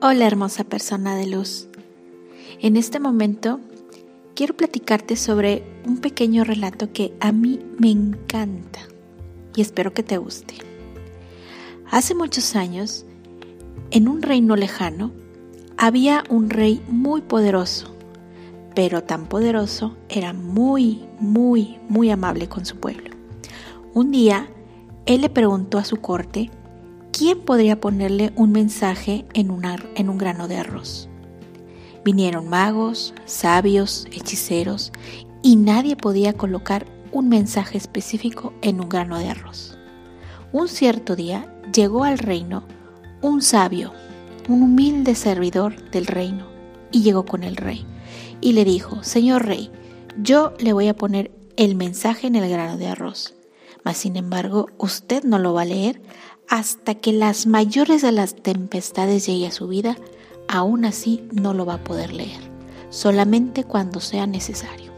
Hola hermosa persona de luz. En este momento quiero platicarte sobre un pequeño relato que a mí me encanta y espero que te guste. Hace muchos años, en un reino lejano, había un rey muy poderoso, pero tan poderoso era muy, muy, muy amable con su pueblo. Un día, él le preguntó a su corte ¿quién podría ponerle un mensaje en, en un grano de arroz? Vinieron magos, sabios, hechiceros, y nadie podía colocar un mensaje específico en un grano de arroz. Un cierto día llegó al reino un sabio, un humilde servidor del reino, y llegó con el rey, y le dijo, Señor rey, yo le voy a poner el mensaje en el grano de arroz, mas sin embargo usted no lo va a leer hasta que las mayores de las tempestades llegue a su vida, aún así no lo va a poder leer, solamente cuando sea necesario.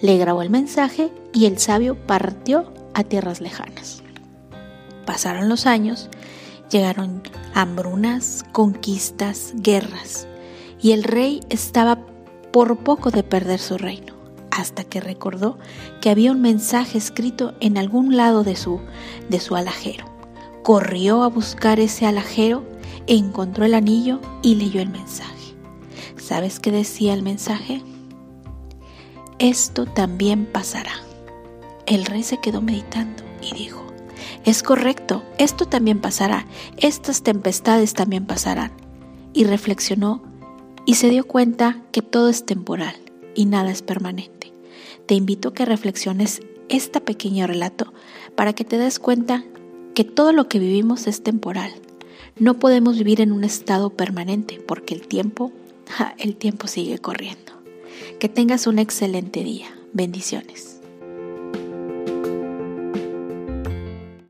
Le grabó el mensaje y el sabio partió a tierras lejanas. Pasaron los años, llegaron hambrunas, conquistas, guerras, y el rey estaba por poco de perder su reino, hasta que recordó que había un mensaje escrito en algún lado de su, de su alajero corrió a buscar ese alajero, encontró el anillo y leyó el mensaje. ¿Sabes qué decía el mensaje? Esto también pasará. El rey se quedó meditando y dijo, es correcto, esto también pasará, estas tempestades también pasarán. Y reflexionó y se dio cuenta que todo es temporal y nada es permanente. Te invito a que reflexiones este pequeño relato para que te des cuenta que todo lo que vivimos es temporal. No podemos vivir en un estado permanente porque el tiempo, el tiempo sigue corriendo. Que tengas un excelente día. Bendiciones.